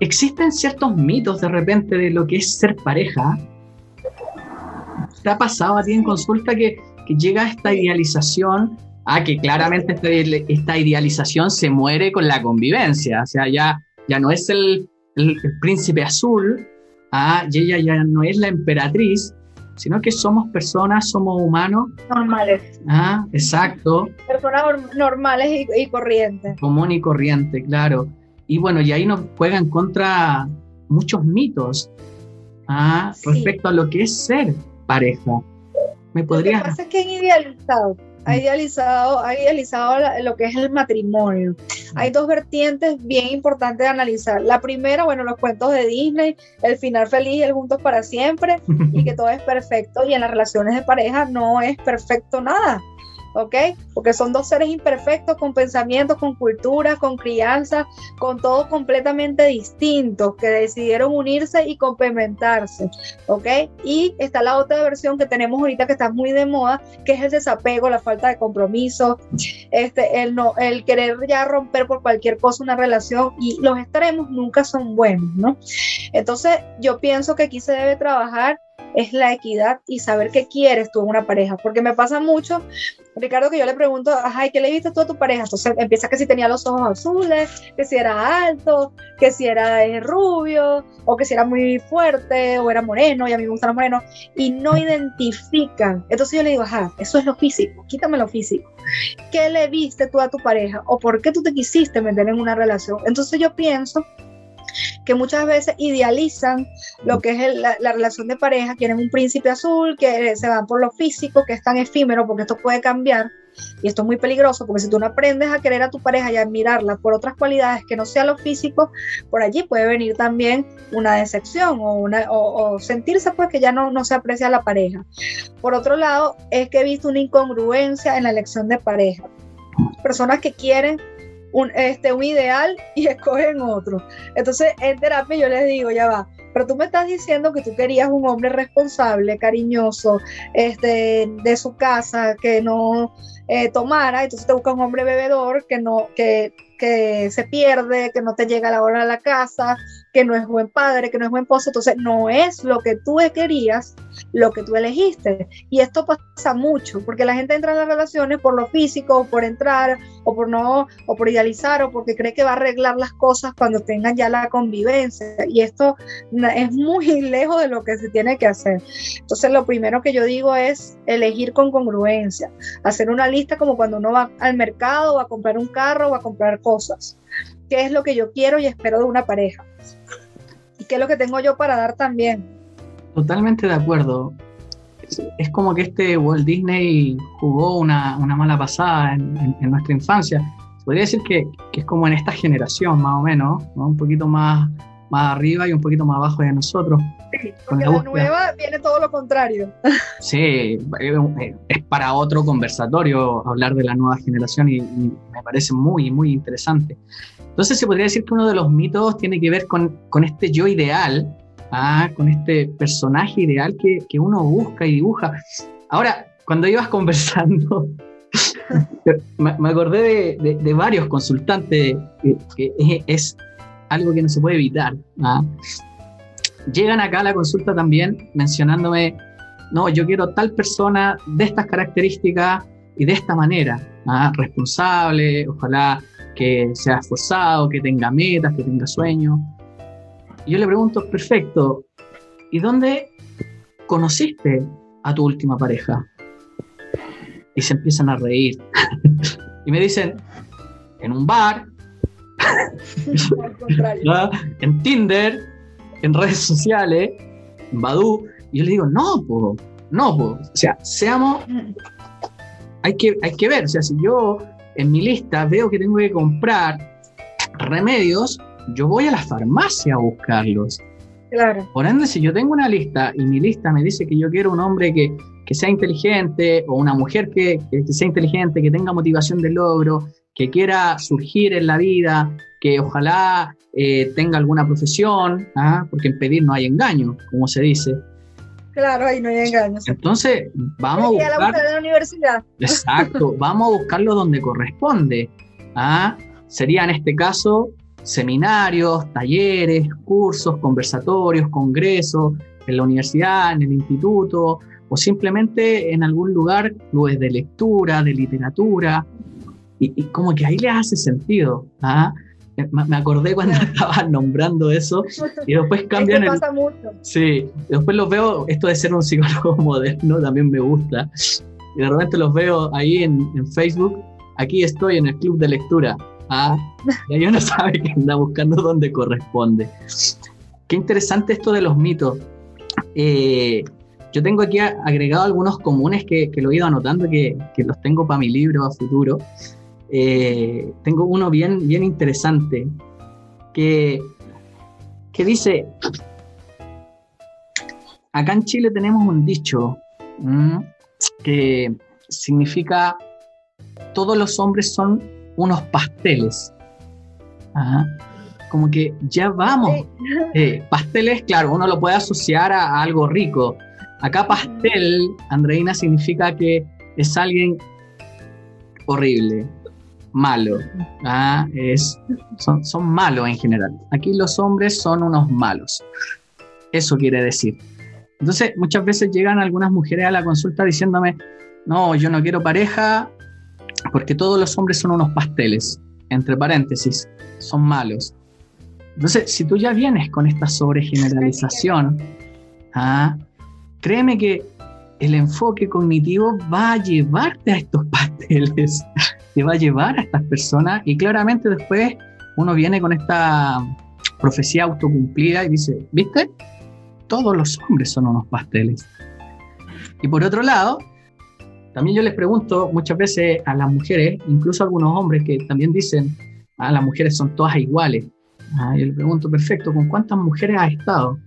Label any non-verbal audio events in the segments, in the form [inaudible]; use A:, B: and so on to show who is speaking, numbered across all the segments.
A: existen ciertos mitos de repente de lo que es ser pareja. ¿Te ha pasado a ti en consulta que, que llega esta idealización? a que claramente esta, esta, idealización se muere con la convivencia. O sea, ya, ya no es el, el, príncipe azul, ah, y ella ya no es la emperatriz, sino que somos personas, somos humanos.
B: Normales.
A: Ah, exacto.
B: Personas normales y, y corrientes.
A: Común y corriente, claro. Y bueno, y ahí nos juegan contra muchos mitos ah, respecto a lo que es ser pareja.
B: ¿Me podrías... Lo que pasa es que han idealizado ha idealizado, ha idealizado lo que es el matrimonio. Hay dos vertientes bien importantes de analizar. La primera, bueno, los cuentos de Disney, el final feliz, el juntos para siempre y que [laughs] todo es perfecto y en las relaciones de pareja no es perfecto nada. ¿Ok? Porque son dos seres imperfectos con pensamientos, con cultura, con crianza, con todo completamente distintos, que decidieron unirse y complementarse, ¿ok? Y está la otra versión que tenemos ahorita que está muy de moda, que es el desapego, la falta de compromiso, este, el, no, el querer ya romper por cualquier cosa una relación y los extremos nunca son buenos, ¿no? Entonces yo pienso que aquí se debe trabajar es la equidad y saber qué quieres tú en una pareja. Porque me pasa mucho, Ricardo, que yo le pregunto, ay, ¿qué le viste tú a tu pareja? Entonces empieza que si tenía los ojos azules, que si era alto, que si era eh, rubio, o que si era muy fuerte, o era moreno, y a mí me gustan los morenos, y no identifican. Entonces yo le digo, ajá, eso es lo físico, quítame lo físico. ¿Qué le viste tú a tu pareja? ¿O por qué tú te quisiste meter en una relación? Entonces yo pienso que muchas veces idealizan lo que es la, relación de pareja, quieren un príncipe azul, que se van por lo físico, que es tan efímero, porque esto puede cambiar. Y esto es muy peligroso, porque si tú no aprendes a querer a tu pareja y admirarla por otras cualidades que no sea lo físico, por allí puede venir también una decepción o, sentirse pues que ya no, no se aprecia la pareja. Por otro lado, es que he visto una incongruencia en la elección de pareja. Personas que quieren un, este, un ideal y [laughs] escogen otro. Entonces, en terapia yo les digo, ya va, pero tú me estás diciendo que tú querías un hombre responsable, cariñoso, este, de su casa, que no eh, tomara, entonces te busca un hombre bebedor que no, que, que se pierde, que no te llega a la hora a la casa, que no es buen padre, que no es buen esposo, entonces no es lo que tú querías, lo que tú elegiste. Y esto pasa mucho, porque la gente entra en las relaciones por lo físico, por entrar, o por no, o por idealizar, o porque cree que va a arreglar las cosas cuando tengan ya la convivencia. Y esto es muy [laughs] lejos de lo que se tiene que hacer. Entonces lo primero que yo digo es elegir con congruencia, hacer una lista como cuando uno va al mercado, va a comprar un carro, o a comprar cosas. ¿Qué es lo que yo quiero y espero de una pareja? ¿Y qué es lo que tengo yo para dar también?
A: Totalmente de acuerdo. Es, como que este Walt Disney jugó una, una mala pasada en, nuestra infancia. Podría decir que, que, es como en esta generación, más o menos, un poquito más, más arriba y un poquito más abajo de nosotros.
B: Sí, porque la, nueva viene todo lo contrario. [laughs]
A: Sí, es para otro conversatorio hablar de la nueva generación y, y me parece muy, muy interesante. Entonces se podría decir que uno de los mitos tiene que ver con, con este yo ideal, ah, con este personaje ideal que, que, uno busca y dibuja. Ahora, cuando ibas [laughs] conversando, me, acordé de, de, varios consultantes, que, es, algo que no se puede evitar. ¿ah? Llegan acá a la consulta también mencionándome, no, yo quiero tal persona de estas características y de esta manera, ¿ah? responsable, ojalá que sea esforzado, que tenga metas, que tenga sueños. Y yo le pregunto, perfecto, ¿y dónde conociste a tu última pareja? Y se empiezan a reír. [laughs] y me dicen, en un bar, [laughs] en Tinder, en redes sociales, en Badu. Y yo le digo, no, po, no, po. o sea, seamos, hay que, hay que ver, o sea, si yo en mi lista veo que tengo que comprar remedios, yo voy a la farmacia a buscarlos.
B: Claro.
A: Por ende, si yo tengo una lista y mi lista me dice que yo quiero un hombre que, que sea inteligente o una mujer que, que, sea inteligente, que tenga motivación de logro, que quiera surgir en la vida, que ojalá eh, tenga alguna profesión, ¿ah? porque en pedir no hay engaño, como se dice.
B: Claro, ahí no hay engaños.
A: Entonces, vamos a buscar...
B: de la universidad.
A: Exacto, [laughs] vamos a buscarlo donde corresponde. ¿ah? Sería en este caso seminarios, talleres, cursos, conversatorios, congresos, en la universidad, en el instituto, o simplemente en algún lugar, clubes de lectura, de literatura, y, como que ahí les hace sentido. ¿ah? Eh, me acordé cuando [laughs] estaban nombrando eso y después cambian.
B: Es pasa mucho.
A: Sí, después los veo, esto de ser un psicólogo [laughs] moderno también me gusta. Y de repente los veo ahí en, en Facebook. Aquí estoy en el club de lectura. Ah, y ahí uno [laughs] sabe que anda buscando donde corresponde. Qué interesante esto de los mitos. Eh, yo tengo aquí agregado algunos comunes que, que lo he ido anotando, que, que los tengo para mi libro a futuro. Eh, tengo uno bien, bien interesante que, que dice, acá en Chile tenemos un dicho que significa todos los hombres son unos pasteles. Como que ya vamos. [laughs] Eh, pasteles, claro, uno lo puede asociar a, algo rico. Acá pastel, Andreina, significa que es alguien horrible, malo. Es, son, son malos en general. Aquí los hombres son unos malos. Eso quiere decir. Entonces, muchas veces llegan algunas mujeres a la consulta diciéndome, no, yo no quiero pareja porque todos los hombres son unos pasteles, entre paréntesis, son malos. Entonces, si tú ya vienes con esta sobregeneralización, [laughs] ¿ah? créeme que el enfoque cognitivo va a llevarte a estos [laughs] pasteles, te va a llevar a estas personas y claramente después uno viene con esta profecía autocumplida y dice, ¿viste? Todos los hombres son unos pasteles. Y por otro lado, también yo les pregunto muchas veces a las mujeres, incluso a algunos hombres que también dicen, ah, las mujeres son todas iguales. Ah, yo les pregunto, perfecto, ¿con cuántas mujeres has estado?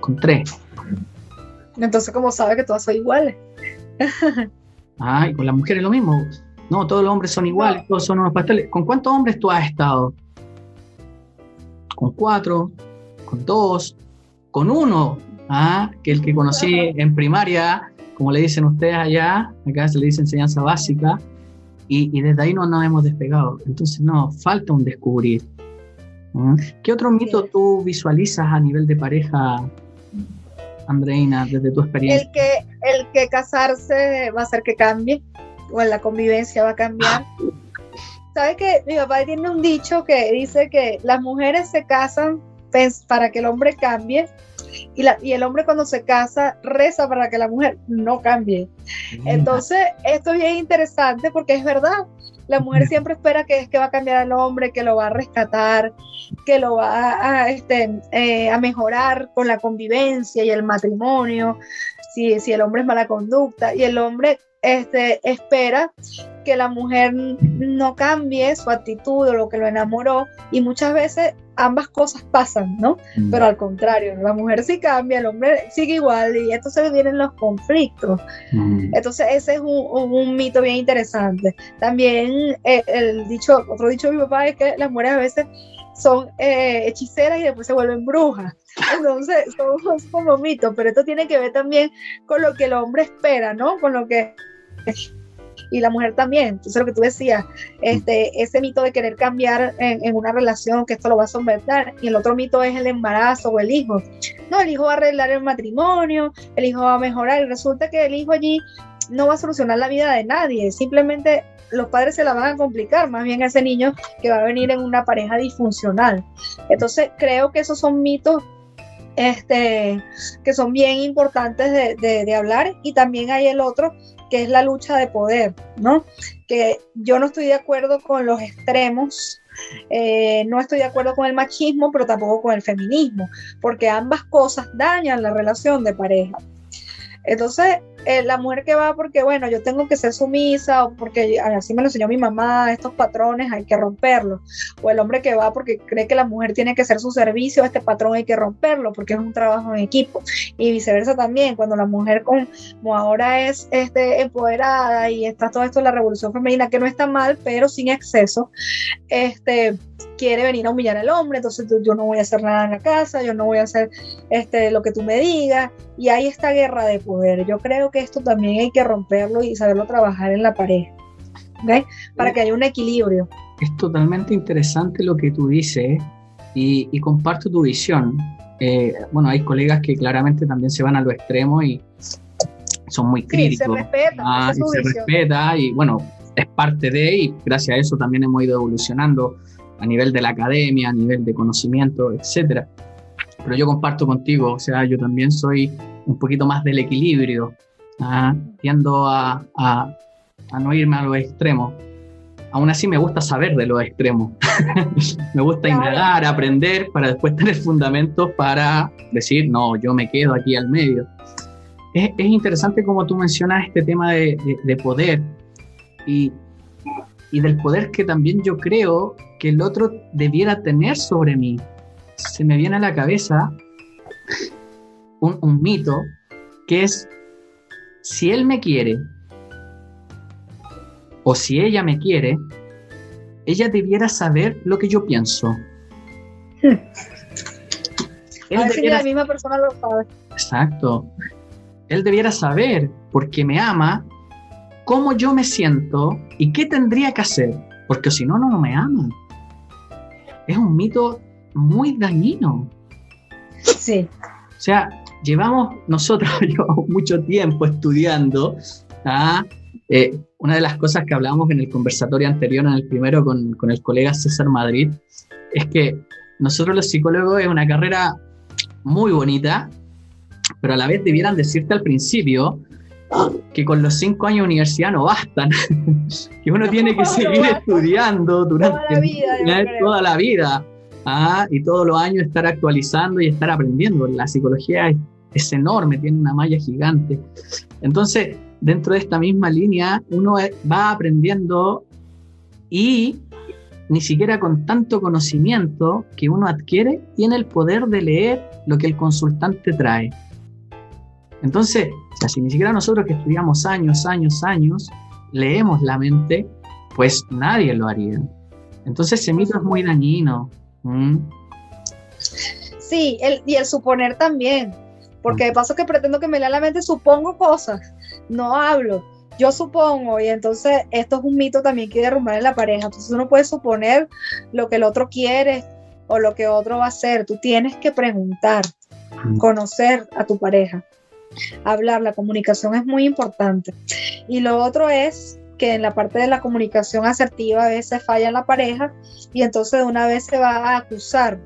A: Con tres.
B: Entonces, ¿cómo sabe que todas son iguales?
A: ah, y con las mujeres lo mismo. No, todos los hombres son iguales, todos son unos pasteles. ¿Con cuántos hombres tú has estado? Con cuatro, con dos, con uno, ¿ah? que el que conocí en primaria como le dicen ustedes allá, acá se le dice enseñanza básica, y, desde ahí no nos hemos despegado. Entonces, no, falta un descubrir. ¿Mm? ¿Qué otro mito tú visualizas a nivel de pareja, Andreina, desde tu experiencia?
B: El que, el que casarse va a hacer que cambie, o en la convivencia va a cambiar. ¿Sabes que Mi papá tiene un dicho que dice que las mujeres se casan para que el hombre cambie y, la, y el hombre cuando se casa reza para que la mujer no cambie. Entonces, esto es bien interesante porque es verdad. La mujer siempre espera que, es que va a cambiar al hombre, que lo va a rescatar, que lo va a, este, eh, a mejorar con la convivencia y el matrimonio, si, si el hombre es mala conducta. Y el hombre este, espera que la mujer no cambie su actitud o lo que lo enamoró y muchas veces ambas cosas pasan, ¿no? Mm. Pero al contrario, la mujer sí cambia, el hombre sigue igual y entonces vienen los conflictos. Mm. Entonces ese es un, mito bien interesante. También eh, el dicho, otro dicho de mi papá es que las mujeres a veces son eh, hechiceras y después se vuelven brujas. [laughs] Entonces, son, como mitos, pero esto tiene que ver también con lo que el hombre espera, ¿no? Con lo que y la mujer también. Entonces, lo que tú decías, este, ese mito de querer cambiar en, una relación, que esto lo va a someter, y el otro mito es el embarazo o el hijo. No, el hijo va a arreglar el matrimonio, el hijo va a mejorar, y resulta que el hijo allí no va a solucionar la vida de nadie, simplemente los padres se la van a complicar, más bien ese niño que va a venir en una pareja disfuncional. Entonces, creo que esos son mitos este, que son bien importantes de, de, hablar y también hay el otro que es la lucha de poder, ¿no? Que yo no estoy de acuerdo con los extremos, eh, no estoy de acuerdo con el machismo, pero tampoco con el feminismo, porque ambas cosas dañan la relación de pareja. Entonces, eh, la mujer que va porque, bueno, yo tengo que ser sumisa o porque así me lo enseñó mi mamá, estos patrones hay que romperlos. O el hombre que va porque cree que la mujer tiene que ser su servicio, este patrón hay que romperlo porque es un trabajo en equipo. Y viceversa también, cuando la mujer como ahora es este, empoderada y está todo esto de la revolución femenina, que no está mal, pero sin exceso, este quiere venir a humillar al hombre, entonces yo no voy a hacer nada en la casa, yo no voy a hacer este, lo que tú me digas, y hay esta guerra de poder. Yo creo que esto también hay que romperlo y saberlo trabajar en la pareja, para que haya un equilibrio.
A: es totalmente interesante lo que tú dices y, comparto tu visión. Eh, bueno, hay colegas que claramente también se van a lo extremo y son muy críticos.
B: se respeta,
A: ah, y se respeta y bueno, es parte de y gracias a eso también hemos ido evolucionando a nivel de la academia, a nivel de conocimiento, etcétera. Pero yo comparto contigo, o sea, yo también soy un poquito más del equilibrio, ¿ah? tiendo a, a, a no irme a los extremos aún así me gusta saber de los extremos. [laughs] me gusta indagar, aprender para después tener fundamentos para decir, no, yo me quedo aquí al medio. Es, interesante como tú mencionas este tema de, poder y, del poder que también yo creo que el otro debiera tener sobre mí. Se me viene a la cabeza un, un mito que es, si él me quiere o si ella me quiere, ella debiera saber lo que yo pienso. [laughs]
B: Él la misma persona lo sabe.
A: Exacto. Él debiera saber, porque me ama, cómo yo me siento y qué tendría que hacer, porque si no, no me ama. Es un mito muy dañino.
B: Sí.
A: O sea, llevamos nosotros [laughs] llevamos mucho tiempo estudiando ¿ah? Eh, una de las cosas que hablábamos en el conversatorio anterior, en el primero con, con, el colega César Madrid, es que nosotros los psicólogos es una carrera muy bonita, pero a la vez debieran decirte al principio que con los cinco años de universidad no bastan, [laughs] que uno tiene que seguir estudiando durante toda la vida, toda la vida ¿ah? y todos los años estar actualizando y estar aprendiendo. La psicología es, es enorme, tiene una malla gigante. Entonces, dentro de esta misma línea uno va aprendiendo y ni siquiera con tanto conocimiento que uno adquiere, tiene el poder de leer lo que el consultante trae. Entonces, si ni siquiera nosotros que estudiamos años, años, años, leemos la mente, pues nadie lo haría. Entonces ese mito es muy dañino.
B: Sí, y el suponer también. Porque de paso que pretendo que me lea la mente, supongo cosas, no hablo. Yo supongo, y entonces esto es un mito también que derrumbar en la pareja. Entonces uno puede suponer lo que el otro quiere o lo que otro va a hacer. Tú tienes que preguntar, conocer a tu pareja, hablar. La comunicación es muy importante. Y lo otro es que en la parte de la comunicación asertiva a veces falla la pareja y entonces de una vez se va a acusar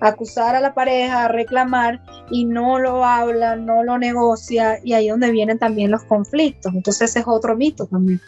B: acusar a la pareja, a reclamar y no lo habla, no lo negocia y ahí es donde vienen también los conflictos. Entonces ese es otro mito también.